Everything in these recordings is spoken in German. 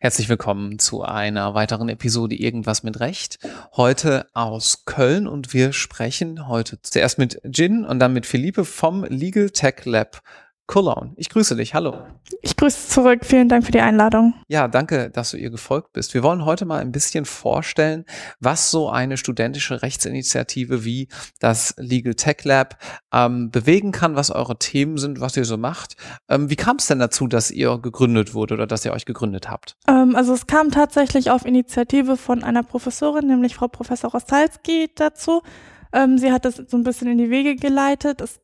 Herzlich willkommen zu einer weiteren Episode Irgendwas mit Recht. Heute aus Köln und wir sprechen heute zuerst mit Jin und dann mit Philippe vom Legal Tech Lab Cologne. Ich grüße dich. Hallo. Ich grüße zurück. Vielen Dank für die Einladung. Ja, danke, dass du ihr gefolgt bist. Wir wollen heute mal ein bisschen vorstellen, was so eine studentische Rechtsinitiative wie das Legal Tech Lab ähm, bewegen kann, was eure Themen sind, was ihr so macht. Ähm, wie kam es denn dazu, dass ihr gegründet wurde oder dass ihr euch gegründet habt? Ähm, also es kam tatsächlich auf Initiative von einer Professorin, nämlich Frau Professor Rostalski dazu. Ähm, sie hat das so ein bisschen in die Wege geleitet. Es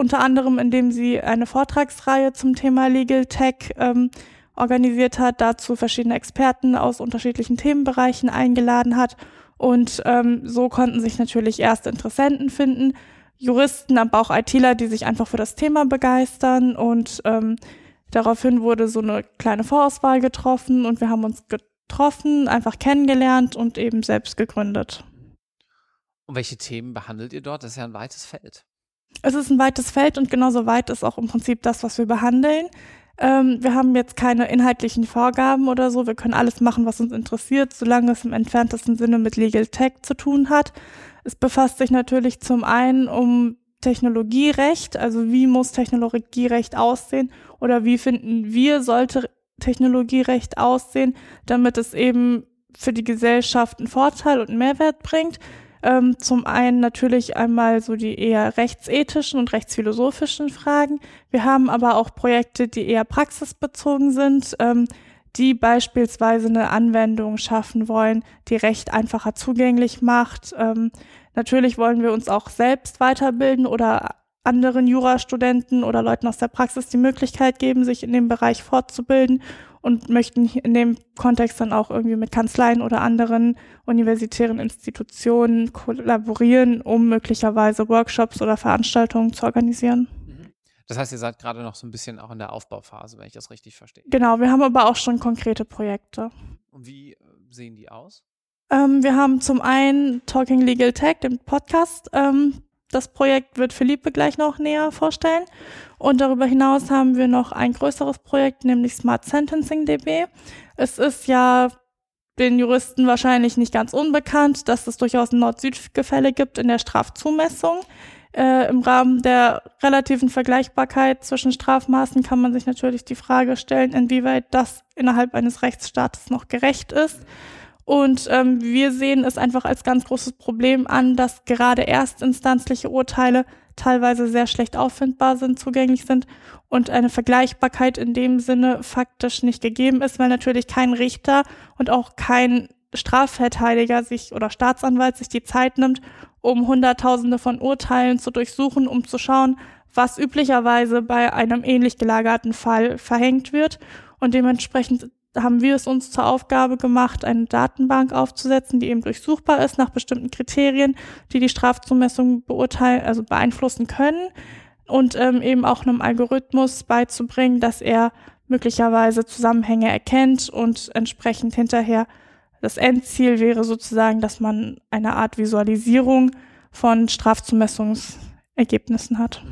unter anderem indem sie eine Vortragsreihe zum Thema Legal Tech ähm, organisiert hat, dazu verschiedene Experten aus unterschiedlichen Themenbereichen eingeladen hat. Und ähm, so konnten sich natürlich erste Interessenten finden, Juristen, aber auch ITler, die sich einfach für das Thema begeistern. Und ähm, daraufhin wurde so eine kleine Vorauswahl getroffen und wir haben uns getroffen, einfach kennengelernt und eben selbst gegründet. Und welche Themen behandelt ihr dort? Das ist ja ein weites Feld. Es ist ein weites Feld und genauso weit ist auch im Prinzip das, was wir behandeln. Ähm, wir haben jetzt keine inhaltlichen Vorgaben oder so. Wir können alles machen, was uns interessiert, solange es im entferntesten Sinne mit Legal Tech zu tun hat. Es befasst sich natürlich zum einen um Technologierecht, also wie muss Technologierecht aussehen oder wie finden wir, sollte Technologierecht aussehen, damit es eben für die Gesellschaft einen Vorteil und einen Mehrwert bringt. Ähm, zum einen natürlich einmal so die eher rechtsethischen und rechtsphilosophischen Fragen. Wir haben aber auch Projekte, die eher praxisbezogen sind, ähm, die beispielsweise eine Anwendung schaffen wollen, die Recht einfacher zugänglich macht. Ähm, natürlich wollen wir uns auch selbst weiterbilden oder anderen Jurastudenten oder Leuten aus der Praxis die Möglichkeit geben, sich in dem Bereich fortzubilden und möchten in dem Kontext dann auch irgendwie mit Kanzleien oder anderen universitären Institutionen kollaborieren, um möglicherweise Workshops oder Veranstaltungen zu organisieren. Mhm. Das heißt, ihr seid gerade noch so ein bisschen auch in der Aufbauphase, wenn ich das richtig verstehe. Genau, wir haben aber auch schon konkrete Projekte. Und wie äh, sehen die aus? Ähm, wir haben zum einen Talking Legal Tech, den Podcast, ähm, das Projekt wird Philippe gleich noch näher vorstellen. Und darüber hinaus haben wir noch ein größeres Projekt, nämlich Smart Sentencing DB. Es ist ja den Juristen wahrscheinlich nicht ganz unbekannt, dass es durchaus Nord-Süd-Gefälle gibt in der Strafzumessung. Äh, Im Rahmen der relativen Vergleichbarkeit zwischen Strafmaßen kann man sich natürlich die Frage stellen, inwieweit das innerhalb eines Rechtsstaates noch gerecht ist. Und ähm, wir sehen es einfach als ganz großes Problem an, dass gerade erstinstanzliche Urteile teilweise sehr schlecht auffindbar sind, zugänglich sind und eine Vergleichbarkeit in dem Sinne faktisch nicht gegeben ist, weil natürlich kein Richter und auch kein Strafverteidiger sich oder Staatsanwalt sich die Zeit nimmt, um Hunderttausende von Urteilen zu durchsuchen, um zu schauen, was üblicherweise bei einem ähnlich gelagerten Fall verhängt wird. Und dementsprechend haben wir es uns zur Aufgabe gemacht, eine Datenbank aufzusetzen, die eben durchsuchbar ist nach bestimmten Kriterien, die die Strafzumessung beurteilen, also beeinflussen können und ähm, eben auch einem Algorithmus beizubringen, dass er möglicherweise Zusammenhänge erkennt und entsprechend hinterher das Endziel wäre sozusagen, dass man eine Art Visualisierung von Strafzumessungsergebnissen hat.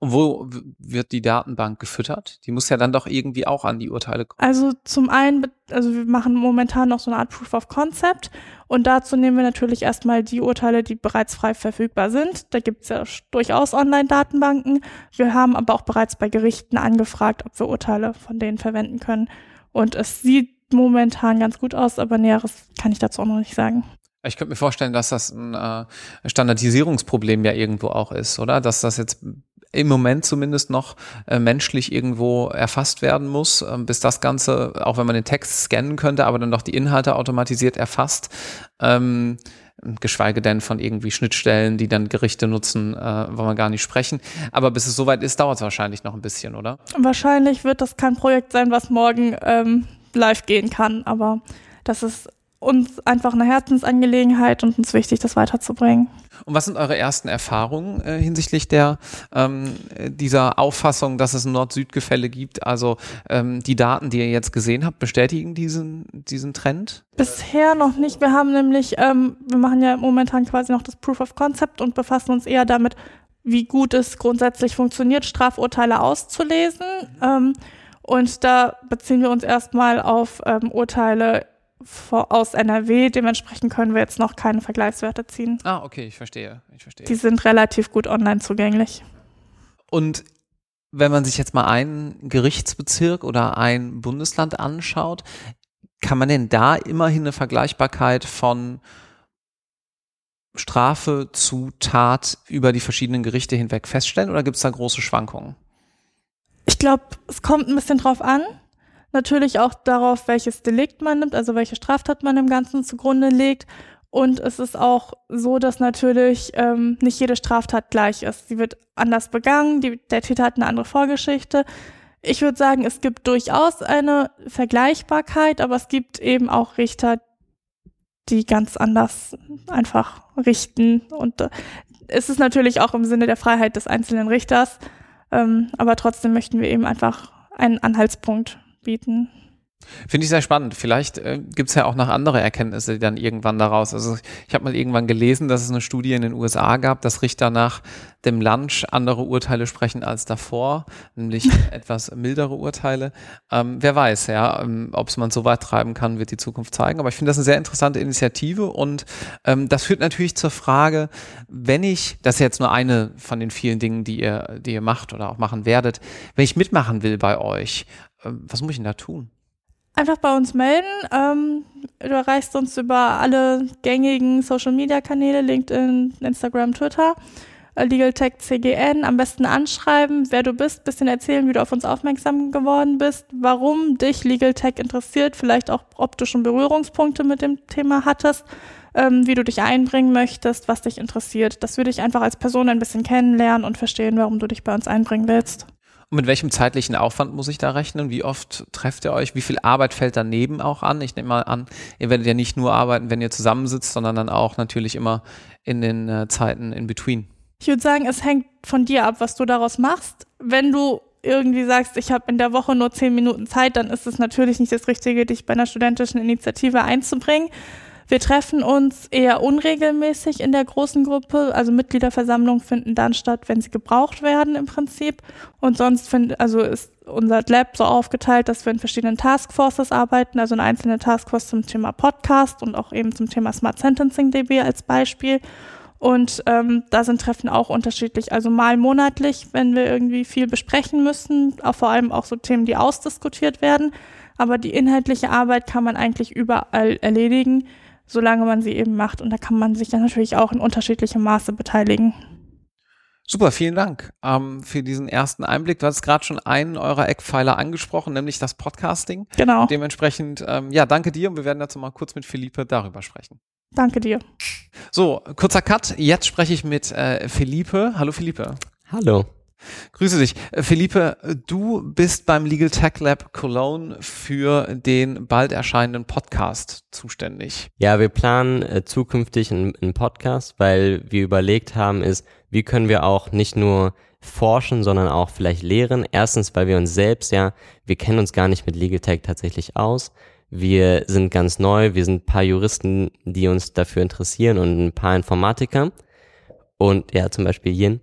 Und wo wird die Datenbank gefüttert? Die muss ja dann doch irgendwie auch an die Urteile kommen. Also zum einen, also wir machen momentan noch so eine Art Proof of Concept und dazu nehmen wir natürlich erstmal die Urteile, die bereits frei verfügbar sind. Da gibt es ja durchaus Online-Datenbanken. Wir haben aber auch bereits bei Gerichten angefragt, ob wir Urteile von denen verwenden können. Und es sieht momentan ganz gut aus, aber Näheres kann ich dazu auch noch nicht sagen. Ich könnte mir vorstellen, dass das ein äh, Standardisierungsproblem ja irgendwo auch ist, oder? Dass das jetzt im Moment zumindest noch äh, menschlich irgendwo erfasst werden muss, äh, bis das Ganze, auch wenn man den Text scannen könnte, aber dann doch die Inhalte automatisiert erfasst. Ähm, geschweige denn von irgendwie Schnittstellen, die dann Gerichte nutzen, äh, wollen wir gar nicht sprechen. Aber bis es soweit ist, dauert es wahrscheinlich noch ein bisschen, oder? Wahrscheinlich wird das kein Projekt sein, was morgen ähm, live gehen kann, aber das ist uns einfach eine Herzensangelegenheit und uns wichtig, das weiterzubringen. Und was sind eure ersten Erfahrungen äh, hinsichtlich der ähm, dieser Auffassung, dass es ein Nord-Süd-Gefälle gibt? Also ähm, die Daten, die ihr jetzt gesehen habt, bestätigen diesen diesen Trend? Bisher noch nicht. Wir haben nämlich, ähm, wir machen ja momentan quasi noch das Proof of Concept und befassen uns eher damit, wie gut es grundsätzlich funktioniert, Strafurteile auszulesen. Ähm, und da beziehen wir uns erstmal auf ähm, Urteile aus NRW. Dementsprechend können wir jetzt noch keine Vergleichswerte ziehen. Ah, okay, ich verstehe. Ich verstehe. Die sind relativ gut online zugänglich. Und wenn man sich jetzt mal einen Gerichtsbezirk oder ein Bundesland anschaut, kann man denn da immerhin eine Vergleichbarkeit von Strafe zu Tat über die verschiedenen Gerichte hinweg feststellen oder gibt es da große Schwankungen? Ich glaube, es kommt ein bisschen drauf an. Natürlich auch darauf, welches Delikt man nimmt, also welche Straftat man im Ganzen zugrunde legt. Und es ist auch so, dass natürlich ähm, nicht jede Straftat gleich ist. Sie wird anders begangen, die, der Täter hat eine andere Vorgeschichte. Ich würde sagen, es gibt durchaus eine Vergleichbarkeit, aber es gibt eben auch Richter, die ganz anders einfach richten. Und äh, es ist natürlich auch im Sinne der Freiheit des einzelnen Richters, ähm, aber trotzdem möchten wir eben einfach einen Anhaltspunkt bieten. Finde ich sehr spannend. Vielleicht äh, gibt es ja auch noch andere Erkenntnisse, die dann irgendwann daraus. Also ich habe mal irgendwann gelesen, dass es eine Studie in den USA gab, dass Richter nach dem Lunch andere Urteile sprechen als davor, nämlich etwas mildere Urteile. Ähm, wer weiß, ja, ähm, ob es man so weit treiben kann, wird die Zukunft zeigen. Aber ich finde das eine sehr interessante Initiative und ähm, das führt natürlich zur Frage, wenn ich, das ist jetzt nur eine von den vielen Dingen, die ihr, die ihr macht oder auch machen werdet, wenn ich mitmachen will bei euch, was muss ich denn da tun? Einfach bei uns melden. Ähm, du erreichst uns über alle gängigen Social Media Kanäle, LinkedIn, Instagram, Twitter. Äh, Legal Tech CGN, am besten anschreiben, wer du bist, bisschen erzählen, wie du auf uns aufmerksam geworden bist, warum dich Legal Tech interessiert, vielleicht auch, ob du schon Berührungspunkte mit dem Thema hattest, ähm, wie du dich einbringen möchtest, was dich interessiert. Das würde ich einfach als Person ein bisschen kennenlernen und verstehen, warum du dich bei uns einbringen willst. Und mit welchem zeitlichen Aufwand muss ich da rechnen? Wie oft trefft ihr euch? Wie viel Arbeit fällt daneben auch an? Ich nehme mal an, ihr werdet ja nicht nur arbeiten, wenn ihr zusammensitzt, sondern dann auch natürlich immer in den äh, Zeiten in between. Ich würde sagen, es hängt von dir ab, was du daraus machst. Wenn du irgendwie sagst, ich habe in der Woche nur zehn Minuten Zeit, dann ist es natürlich nicht das Richtige, dich bei einer studentischen Initiative einzubringen. Wir treffen uns eher unregelmäßig in der großen Gruppe. Also Mitgliederversammlungen finden dann statt, wenn sie gebraucht werden im Prinzip. Und sonst find, also ist unser Lab so aufgeteilt, dass wir in verschiedenen Taskforces arbeiten. Also eine einzelne Taskforce zum Thema Podcast und auch eben zum Thema Smart Sentencing DB als Beispiel. Und ähm, da sind Treffen auch unterschiedlich. Also mal monatlich, wenn wir irgendwie viel besprechen müssen, auch vor allem auch so Themen, die ausdiskutiert werden. Aber die inhaltliche Arbeit kann man eigentlich überall erledigen solange man sie eben macht. Und da kann man sich dann natürlich auch in unterschiedlichem Maße beteiligen. Super, vielen Dank ähm, für diesen ersten Einblick. Du hast gerade schon einen eurer Eckpfeiler angesprochen, nämlich das Podcasting. Genau. Dementsprechend, ähm, ja, danke dir und wir werden dazu mal kurz mit Philippe darüber sprechen. Danke dir. So, kurzer Cut. Jetzt spreche ich mit äh, Philippe. Hallo Philippe. Hallo. Grüße dich. Philippe, du bist beim Legal Tech Lab Cologne für den bald erscheinenden Podcast zuständig. Ja, wir planen äh, zukünftig einen, einen Podcast, weil wir überlegt haben, ist, wie können wir auch nicht nur forschen, sondern auch vielleicht lehren. Erstens, weil wir uns selbst ja, wir kennen uns gar nicht mit Legal Tech tatsächlich aus. Wir sind ganz neu, wir sind ein paar Juristen, die uns dafür interessieren und ein paar Informatiker. Und ja, zum Beispiel Yin.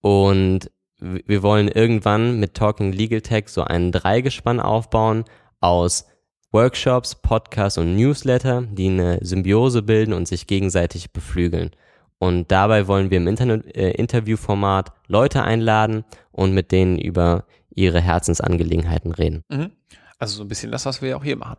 Und wir wollen irgendwann mit Talking Legal Tech so einen Dreigespann aufbauen aus Workshops, Podcasts und Newsletter, die eine Symbiose bilden und sich gegenseitig beflügeln. Und dabei wollen wir im Internet äh, Interviewformat Leute einladen und mit denen über ihre Herzensangelegenheiten reden. Mhm. Also so ein bisschen das, was wir auch hier machen.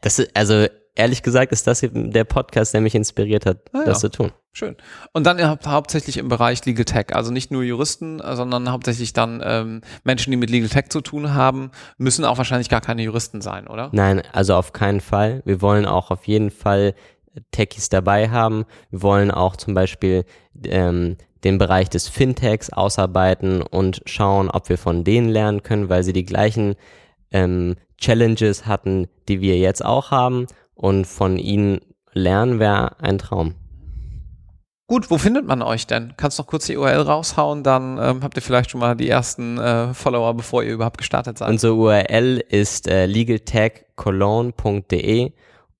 Das ist, also ehrlich gesagt ist das der Podcast, der mich inspiriert hat, ah, das ja. zu tun. Schön. Und dann hauptsächlich im Bereich Legal Tech, also nicht nur Juristen, sondern hauptsächlich dann ähm, Menschen, die mit Legal Tech zu tun haben, müssen auch wahrscheinlich gar keine Juristen sein, oder? Nein, also auf keinen Fall. Wir wollen auch auf jeden Fall Techies dabei haben. Wir wollen auch zum Beispiel ähm, den Bereich des Fintechs ausarbeiten und schauen, ob wir von denen lernen können, weil sie die gleichen ähm, Challenges hatten, die wir jetzt auch haben und von ihnen lernen wäre ein Traum. Gut, wo findet man euch denn? Kannst du noch kurz die URL raushauen, dann ähm, habt ihr vielleicht schon mal die ersten äh, Follower, bevor ihr überhaupt gestartet seid. Unsere URL ist äh, legaltechcologne.de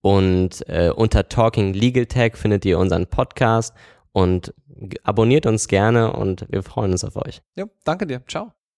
und äh, unter Talking Legal Tech findet ihr unseren Podcast und abonniert uns gerne und wir freuen uns auf euch. Ja, danke dir. Ciao.